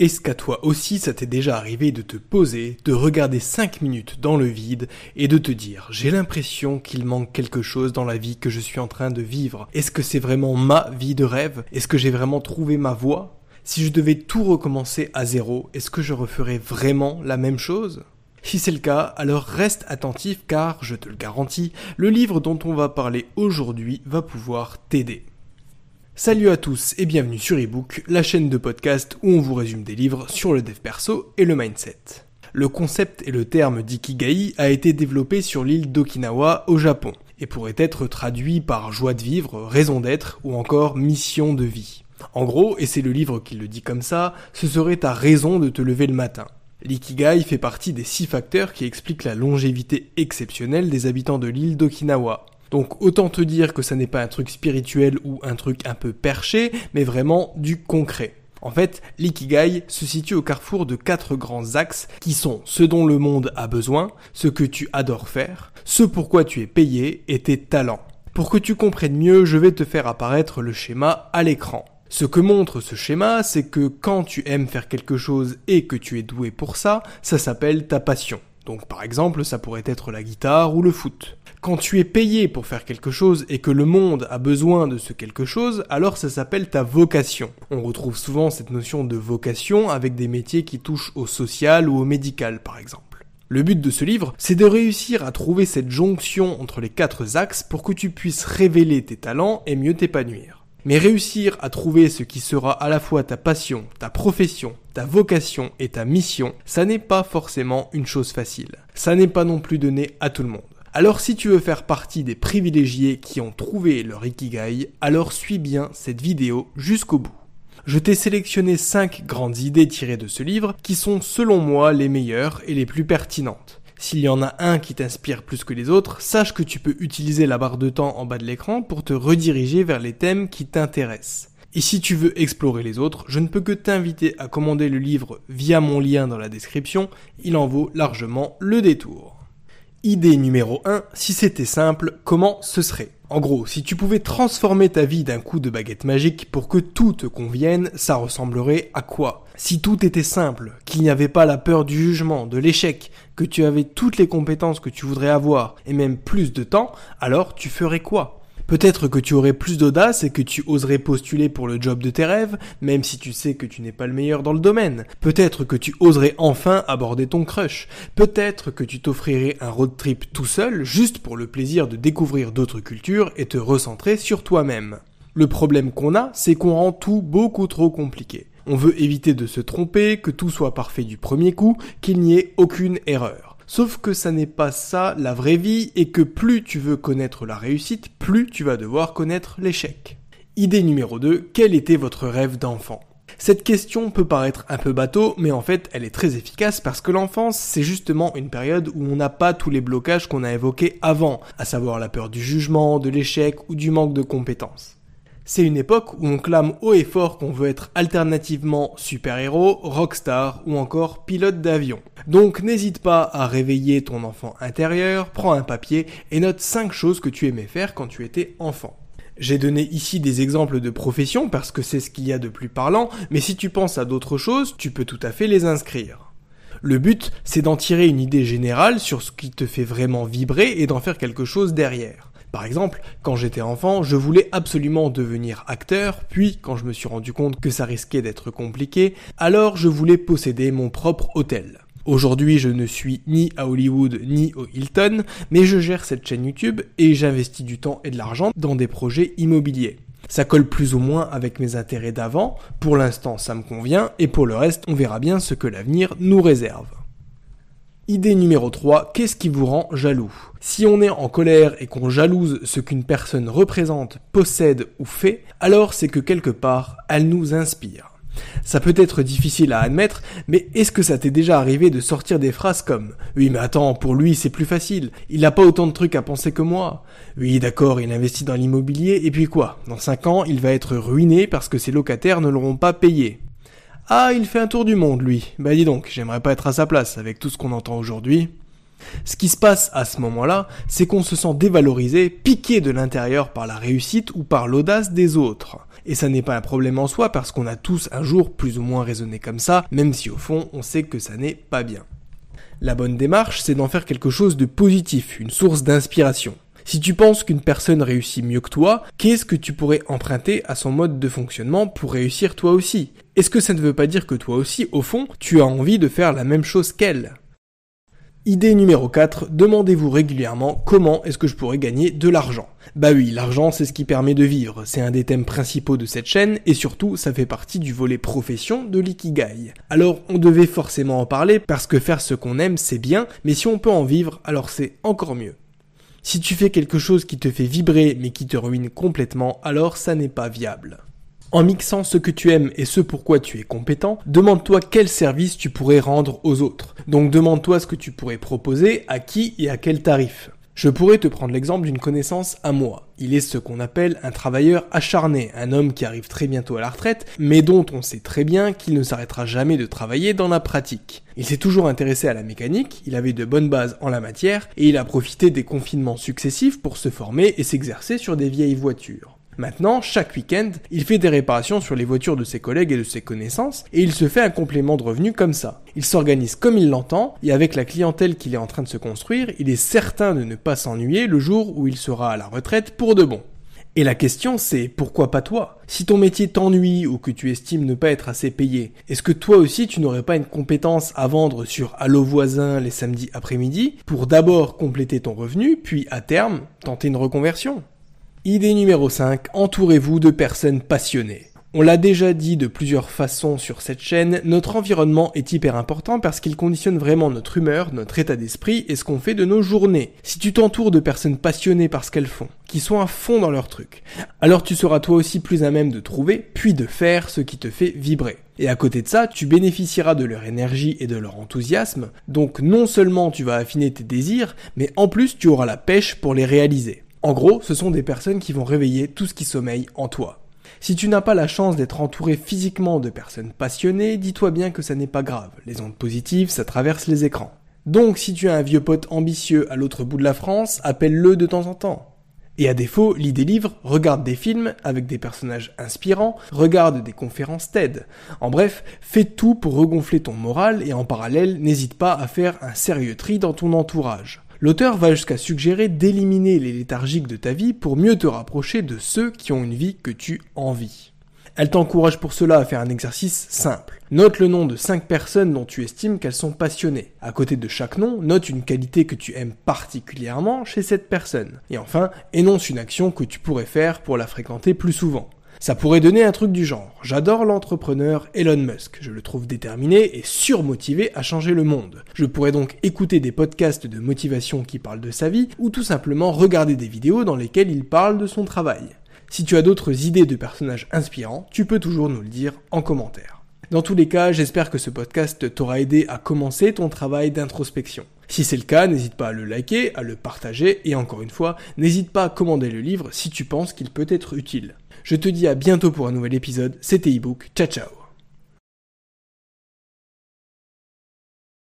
Est-ce qu'à toi aussi ça t'est déjà arrivé de te poser, de regarder 5 minutes dans le vide et de te dire j'ai l'impression qu'il manque quelque chose dans la vie que je suis en train de vivre. Est-ce que c'est vraiment ma vie de rêve? Est-ce que j'ai vraiment trouvé ma voie? Si je devais tout recommencer à zéro, est-ce que je referais vraiment la même chose? Si c'est le cas, alors reste attentif car, je te le garantis, le livre dont on va parler aujourd'hui va pouvoir t'aider. Salut à tous et bienvenue sur eBook, la chaîne de podcast où on vous résume des livres sur le dev perso et le mindset. Le concept et le terme d'ikigai a été développé sur l'île d'Okinawa au Japon et pourrait être traduit par joie de vivre, raison d'être ou encore mission de vie. En gros, et c'est le livre qui le dit comme ça, ce serait ta raison de te lever le matin. L'ikigai fait partie des six facteurs qui expliquent la longévité exceptionnelle des habitants de l'île d'Okinawa. Donc autant te dire que ça n'est pas un truc spirituel ou un truc un peu perché, mais vraiment du concret. En fait, l'ikigai se situe au carrefour de quatre grands axes qui sont ce dont le monde a besoin, ce que tu adores faire, ce pourquoi tu es payé et tes talents. Pour que tu comprennes mieux, je vais te faire apparaître le schéma à l'écran. Ce que montre ce schéma, c'est que quand tu aimes faire quelque chose et que tu es doué pour ça, ça s'appelle ta passion. Donc par exemple, ça pourrait être la guitare ou le foot. Quand tu es payé pour faire quelque chose et que le monde a besoin de ce quelque chose, alors ça s'appelle ta vocation. On retrouve souvent cette notion de vocation avec des métiers qui touchent au social ou au médical par exemple. Le but de ce livre, c'est de réussir à trouver cette jonction entre les quatre axes pour que tu puisses révéler tes talents et mieux t'épanouir. Mais réussir à trouver ce qui sera à la fois ta passion, ta profession, ta vocation et ta mission, ça n'est pas forcément une chose facile. Ça n'est pas non plus donné à tout le monde. Alors si tu veux faire partie des privilégiés qui ont trouvé leur Ikigai, alors suis bien cette vidéo jusqu'au bout. Je t'ai sélectionné 5 grandes idées tirées de ce livre qui sont selon moi les meilleures et les plus pertinentes. S'il y en a un qui t'inspire plus que les autres, sache que tu peux utiliser la barre de temps en bas de l'écran pour te rediriger vers les thèmes qui t'intéressent. Et si tu veux explorer les autres, je ne peux que t'inviter à commander le livre via mon lien dans la description, il en vaut largement le détour. Idée numéro 1, si c'était simple, comment ce serait? En gros, si tu pouvais transformer ta vie d'un coup de baguette magique pour que tout te convienne, ça ressemblerait à quoi? Si tout était simple, qu'il n'y avait pas la peur du jugement, de l'échec, que tu avais toutes les compétences que tu voudrais avoir, et même plus de temps, alors tu ferais quoi? Peut-être que tu aurais plus d'audace et que tu oserais postuler pour le job de tes rêves, même si tu sais que tu n'es pas le meilleur dans le domaine. Peut-être que tu oserais enfin aborder ton crush. Peut-être que tu t'offrirais un road trip tout seul, juste pour le plaisir de découvrir d'autres cultures et te recentrer sur toi-même. Le problème qu'on a, c'est qu'on rend tout beaucoup trop compliqué. On veut éviter de se tromper, que tout soit parfait du premier coup, qu'il n'y ait aucune erreur. Sauf que ça n'est pas ça la vraie vie et que plus tu veux connaître la réussite, plus tu vas devoir connaître l'échec. Idée numéro 2, quel était votre rêve d'enfant? Cette question peut paraître un peu bateau, mais en fait elle est très efficace parce que l'enfance c'est justement une période où on n'a pas tous les blocages qu'on a évoqués avant, à savoir la peur du jugement, de l'échec ou du manque de compétences. C'est une époque où on clame haut et fort qu'on veut être alternativement super-héros, rockstar ou encore pilote d'avion. Donc n'hésite pas à réveiller ton enfant intérieur, prends un papier et note 5 choses que tu aimais faire quand tu étais enfant. J'ai donné ici des exemples de professions parce que c'est ce qu'il y a de plus parlant, mais si tu penses à d'autres choses, tu peux tout à fait les inscrire. Le but, c'est d'en tirer une idée générale sur ce qui te fait vraiment vibrer et d'en faire quelque chose derrière. Par exemple, quand j'étais enfant, je voulais absolument devenir acteur, puis quand je me suis rendu compte que ça risquait d'être compliqué, alors je voulais posséder mon propre hôtel. Aujourd'hui, je ne suis ni à Hollywood ni au Hilton, mais je gère cette chaîne YouTube et j'investis du temps et de l'argent dans des projets immobiliers. Ça colle plus ou moins avec mes intérêts d'avant, pour l'instant ça me convient, et pour le reste on verra bien ce que l'avenir nous réserve. Idée numéro 3, qu'est-ce qui vous rend jaloux? Si on est en colère et qu'on jalouse ce qu'une personne représente, possède ou fait, alors c'est que quelque part, elle nous inspire. Ça peut être difficile à admettre, mais est-ce que ça t'est déjà arrivé de sortir des phrases comme Oui mais attends, pour lui c'est plus facile, il n'a pas autant de trucs à penser que moi. Oui d'accord, il investit dans l'immobilier, et puis quoi? Dans 5 ans, il va être ruiné parce que ses locataires ne l'auront pas payé. Ah, il fait un tour du monde, lui. Bah dis donc, j'aimerais pas être à sa place avec tout ce qu'on entend aujourd'hui. Ce qui se passe à ce moment-là, c'est qu'on se sent dévalorisé, piqué de l'intérieur par la réussite ou par l'audace des autres. Et ça n'est pas un problème en soi parce qu'on a tous un jour plus ou moins raisonné comme ça, même si au fond on sait que ça n'est pas bien. La bonne démarche, c'est d'en faire quelque chose de positif, une source d'inspiration. Si tu penses qu'une personne réussit mieux que toi, qu'est-ce que tu pourrais emprunter à son mode de fonctionnement pour réussir toi aussi? Est-ce que ça ne veut pas dire que toi aussi, au fond, tu as envie de faire la même chose qu'elle? Idée numéro 4, demandez-vous régulièrement comment est-ce que je pourrais gagner de l'argent. Bah oui, l'argent c'est ce qui permet de vivre, c'est un des thèmes principaux de cette chaîne et surtout ça fait partie du volet profession de l'ikigai. Alors on devait forcément en parler parce que faire ce qu'on aime c'est bien, mais si on peut en vivre alors c'est encore mieux. Si tu fais quelque chose qui te fait vibrer mais qui te ruine complètement, alors ça n'est pas viable. En mixant ce que tu aimes et ce pourquoi tu es compétent, demande-toi quel service tu pourrais rendre aux autres. Donc demande-toi ce que tu pourrais proposer, à qui et à quel tarif. Je pourrais te prendre l'exemple d'une connaissance à moi. Il est ce qu'on appelle un travailleur acharné, un homme qui arrive très bientôt à la retraite, mais dont on sait très bien qu'il ne s'arrêtera jamais de travailler dans la pratique. Il s'est toujours intéressé à la mécanique, il avait de bonnes bases en la matière, et il a profité des confinements successifs pour se former et s'exercer sur des vieilles voitures. Maintenant, chaque week-end, il fait des réparations sur les voitures de ses collègues et de ses connaissances, et il se fait un complément de revenus comme ça. Il s'organise comme il l'entend, et avec la clientèle qu'il est en train de se construire, il est certain de ne pas s'ennuyer le jour où il sera à la retraite pour de bon. Et la question c'est pourquoi pas toi? Si ton métier t'ennuie ou que tu estimes ne pas être assez payé, est-ce que toi aussi tu n'aurais pas une compétence à vendre sur Allo voisin les samedis après-midi pour d'abord compléter ton revenu, puis à terme tenter une reconversion? Idée numéro 5, entourez-vous de personnes passionnées. On l'a déjà dit de plusieurs façons sur cette chaîne, notre environnement est hyper important parce qu'il conditionne vraiment notre humeur, notre état d'esprit et ce qu'on fait de nos journées. Si tu t'entoures de personnes passionnées par ce qu'elles font, qui sont à fond dans leur truc, alors tu seras toi aussi plus à même de trouver, puis de faire ce qui te fait vibrer. Et à côté de ça, tu bénéficieras de leur énergie et de leur enthousiasme, donc non seulement tu vas affiner tes désirs, mais en plus tu auras la pêche pour les réaliser. En gros, ce sont des personnes qui vont réveiller tout ce qui sommeille en toi. Si tu n'as pas la chance d'être entouré physiquement de personnes passionnées, dis-toi bien que ça n'est pas grave. Les ondes positives, ça traverse les écrans. Donc si tu as un vieux pote ambitieux à l'autre bout de la France, appelle-le de temps en temps. Et à défaut, lis des livres, regarde des films avec des personnages inspirants, regarde des conférences TED. En bref, fais tout pour regonfler ton moral et en parallèle, n'hésite pas à faire un sérieux tri dans ton entourage. L'auteur va jusqu'à suggérer d'éliminer les léthargiques de ta vie pour mieux te rapprocher de ceux qui ont une vie que tu envies. Elle t'encourage pour cela à faire un exercice simple. Note le nom de 5 personnes dont tu estimes qu'elles sont passionnées. À côté de chaque nom, note une qualité que tu aimes particulièrement chez cette personne. Et enfin, énonce une action que tu pourrais faire pour la fréquenter plus souvent. Ça pourrait donner un truc du genre. J'adore l'entrepreneur Elon Musk. Je le trouve déterminé et surmotivé à changer le monde. Je pourrais donc écouter des podcasts de motivation qui parlent de sa vie ou tout simplement regarder des vidéos dans lesquelles il parle de son travail. Si tu as d'autres idées de personnages inspirants, tu peux toujours nous le dire en commentaire. Dans tous les cas, j'espère que ce podcast t'aura aidé à commencer ton travail d'introspection. Si c'est le cas, n'hésite pas à le liker, à le partager et encore une fois, n'hésite pas à commander le livre si tu penses qu'il peut être utile. Je te dis à bientôt pour un nouvel épisode, c'était ebook, ciao ciao